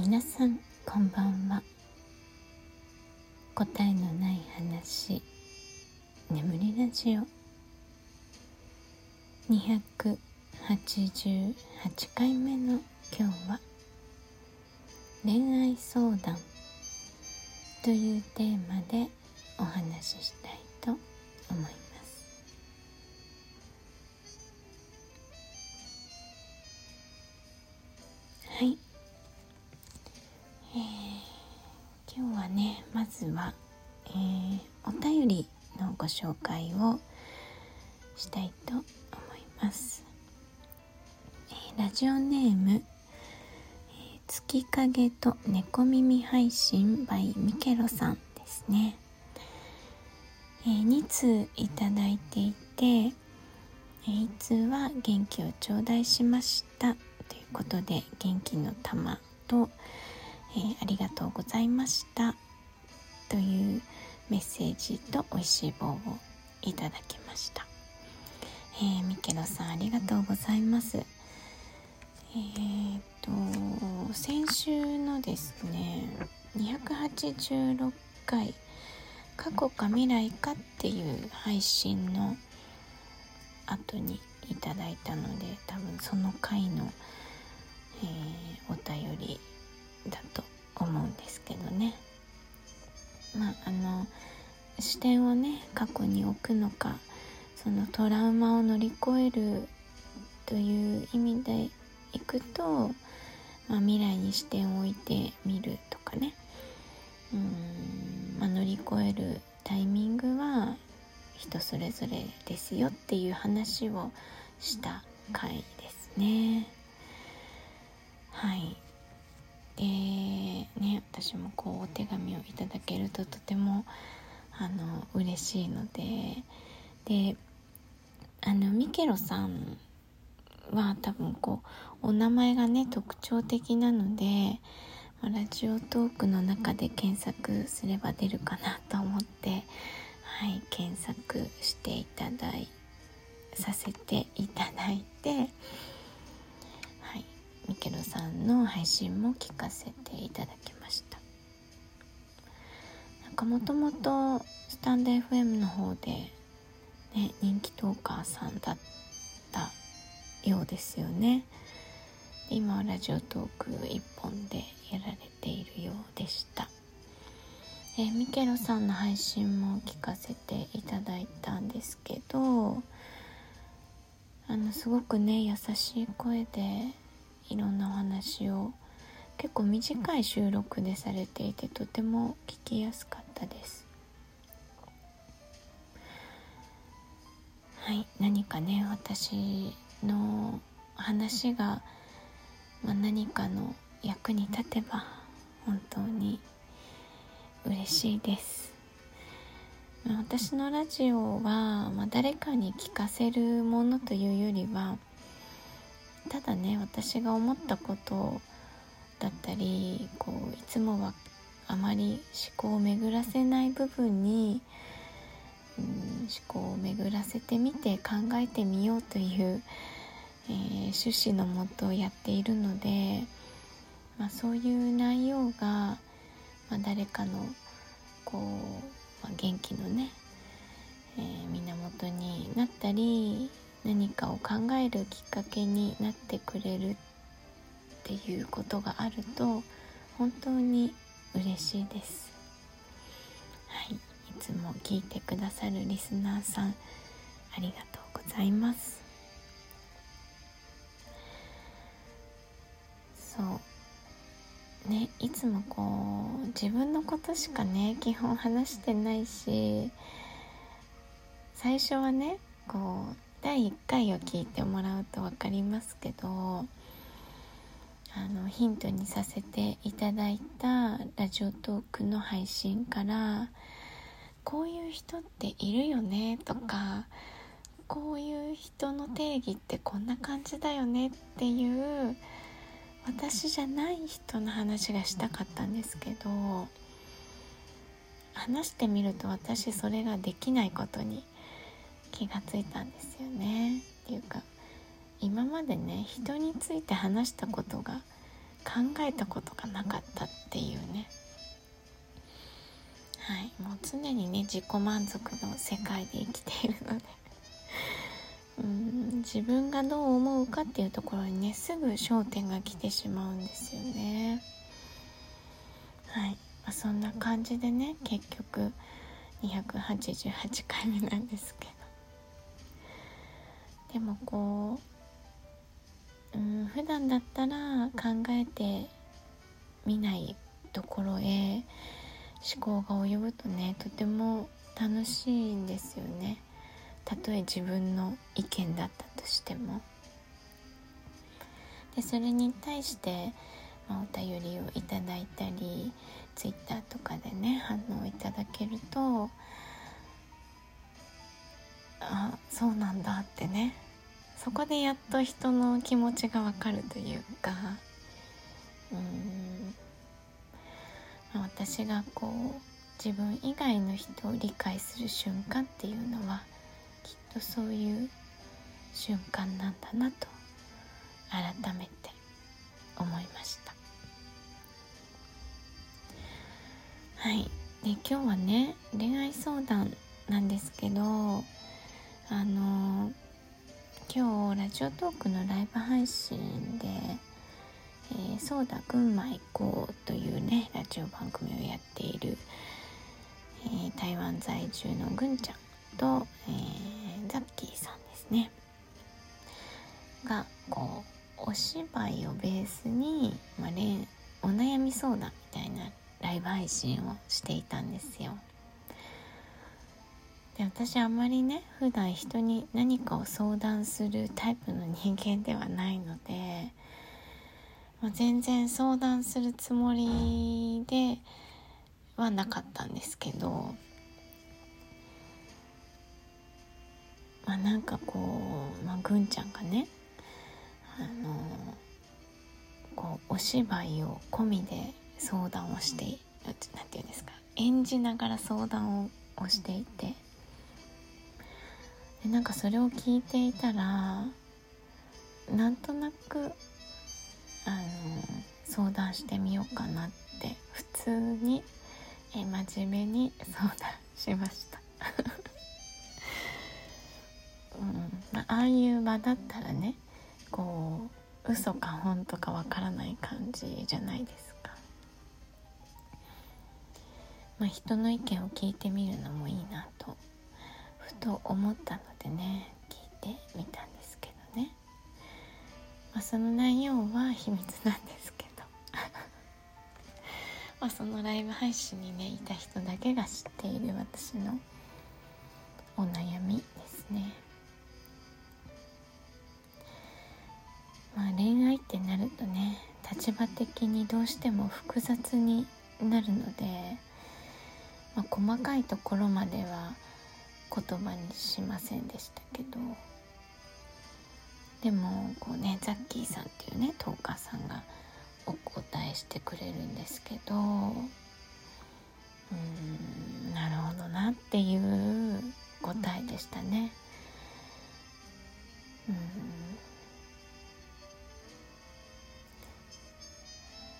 皆さんこんばんは。答えのない話。眠りラジオ。288回目の今日は恋愛相談というテーマでお話ししたいと思います。はい。えー、今日はねまずは、えー、お便りのご紹介をしたいと思います、えー、ラジオネーム、え月影と猫耳配信 by ミケロさんですね、え2通いただいていて、え1通は元気を頂戴しましたということで元気の玉と、えー、ありがとうございました。というメッセージと美味しい棒をいただきました、えー、ミケロさんありがとうございます。えー、っと先週のですね286回過去か未来かっていう配信の後にいただいたので多分その回のえー、お便りだと思うんですけどね。まああの視点をね過去に置くのかそのトラウマを乗り越えるという意味でいくと、まあ、未来に視点を置いてみるとかね。うん、まあ、乗り越えるタイミングは人それぞれですよっていう話をした回ですね。はい。でね私もこうお手紙をいただけるととてもあの嬉しいのでであのミケロさんは多分こうお名前がね特徴的なのでラジオトークの中で検索すれば出るかなと思ってはい検索していただいさせていただいての配信も聞かせていただきました。なんかもともとスタンド FM の方でね人気トーカーさんだったようですよね。今はラジオトーク一本でやられているようでした。え、ミケロさんの配信も聞かせていただいたんですけどあのすごくね優しい声でいろんなお話を。結構短い収録でされていてとても聞きやすかったです。はい何かね私の話が、まあ、何かの役に立てば本当に嬉しいです。私のラジオは、まあ、誰かに聞かせるものというよりはただね私が思ったことだったりこういつもはあまり思考を巡らせない部分に、うん、思考を巡らせてみて考えてみようという、えー、趣旨のもとをやっているので、まあ、そういう内容が、まあ、誰かのこう、まあ、元気のね、えー、源になったり何かを考えるきっかけになってくれるっていうことがあると本当に嬉しいです。はい。いつも聞いてくださるリスナーさんありがとうございます。そう。ねいつもこう自分のことしかね基本話してないし最初はねこう第1回を聞いてもらうと分かりますけどあのヒントにさせていただいたラジオトークの配信からこういう人っているよねとかこういう人の定義ってこんな感じだよねっていう私じゃない人の話がしたかったんですけど話してみると私それができないことに気がついたんですよね。っていうか今までね人について話したことが考えたことがなかったっていうね。はい。もう常にね自己満足の世界で生きているので。うん自分がどう思うかっていうところにねすぐ焦点が来てしまうんですよね。はい、まあ、そんな感じでね結局288回目なんですけど。でもこう、うん、普段だったら考えてみないところへ思考が及ぶとねとても楽しいんですよね。たとえ自分の意見だったとしても。でそれに対して、まあ、お便りをいただいたり twitter とかでね反応いただけるとそうなんだってね。そこでやっと人の気持ちがわかるというか。うん。私がこう自分以外の人を理解する瞬間っていうのはきっとそういう瞬間なんだなと改めて思いました。はい。で今日はね恋愛相談なんですけどあの今日ラジオトークのライブ配信で「え、そうだ群馬行こう」というねラジオ番組をやっている、えー、台湾在住のぐんちゃんと、えー、ザッキーさんですねがこうお芝居をベースに、まあ、お悩み相談みたいなライブ配信をしていたんですよ。で私あんまりね普段人に何かを相談するタイプの人間ではないので、まあ、全然相談するつもりではなかったんですけどまあなんかこう、まあ、ぐんちゃんがねあのこうお芝居を込みで相談をして何て言うんですか演じながら相談をしていて。でなんかそれを聞いていたらなんとなくあの相談してみようかなって普通にえ真面目に相談しました、うんまあ、あいう場だったらねこう嘘か本当かわからない感じじゃないですか。まあ、人の意見を聞いてみるのもいいなとふと思ったのでね聞いてみたんですけどね、まあ、その内容は秘密なんですけど。まあそのライブ配信にねいた人だけが知っている私のお悩みですね。まあ恋愛ってなるとね立場的にどうしても複雑になるので、まあ、細かいところまでは言葉にしませんでしたけどでもこうねザッキーさんっていうねトーカーさんがお答えしてくれるんですけどうんなるほどなっていう答えでしたね。うん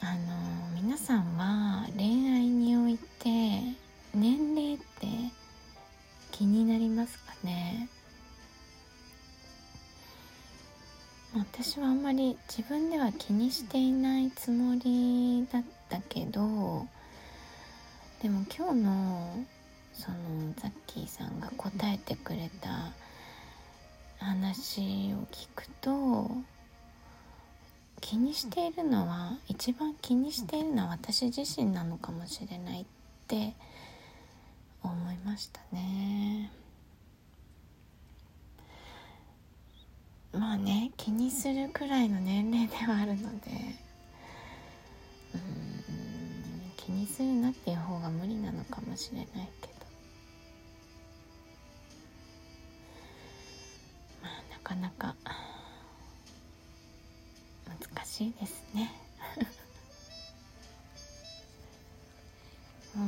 あの皆さんは恋愛において私はあんまり自分では気にしていないつもりだったけどでも今日のそのザッキーさんが答えてくれた話を聞くと気にしているのは一番気にしているのは私自身なのかもしれないって思いましたね。まあね気にするくらいの年齢ではあるので。うん気にするなっていう方が無理なのかもしれないけど。まあなかなか難しいですね。う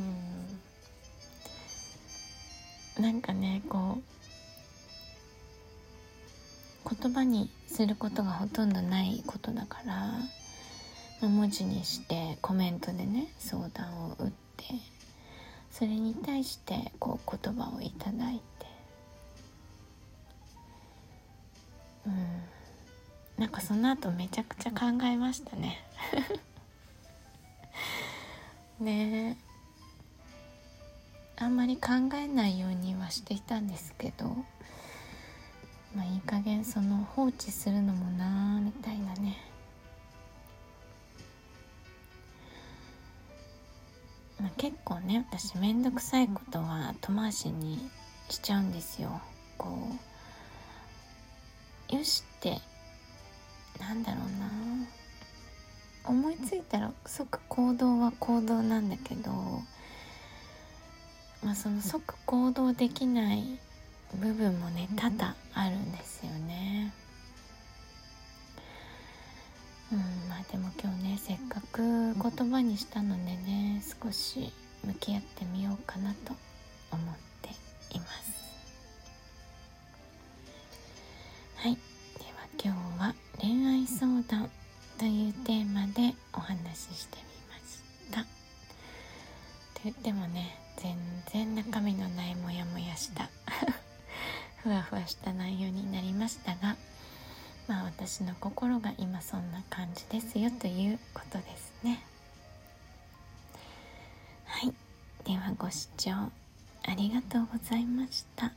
ん。なんかねこう言葉にすることがほとんどないことだから文字にしてコメントでね相談を打ってそれに対してこう言葉をいただいて。うん。なんかその後めちゃくちゃ考えましたね。ね。あんまり考えないようにはしていたんですけどまあいい加減その放置するのもなーみたいなね。まあ、結構ね私面倒くさいことは後回しにしちゃうんですよ。こうよしってなんだろうな思いついたら即行動は行動なんだけどまあその即行動できない部分もね多々あるんですよね。うんまあでも今日ねせっかく言葉にしたのでね少し向き合ってみようかなと思っています。はい。では今日は恋愛相談というテーマでお話ししてみました。と言ってもね全然中身のないモヤモヤしたふわふわした内容になりましたがまあ私の心が今そんな感じですよということですね。はい。ではご視聴ありがとうございました。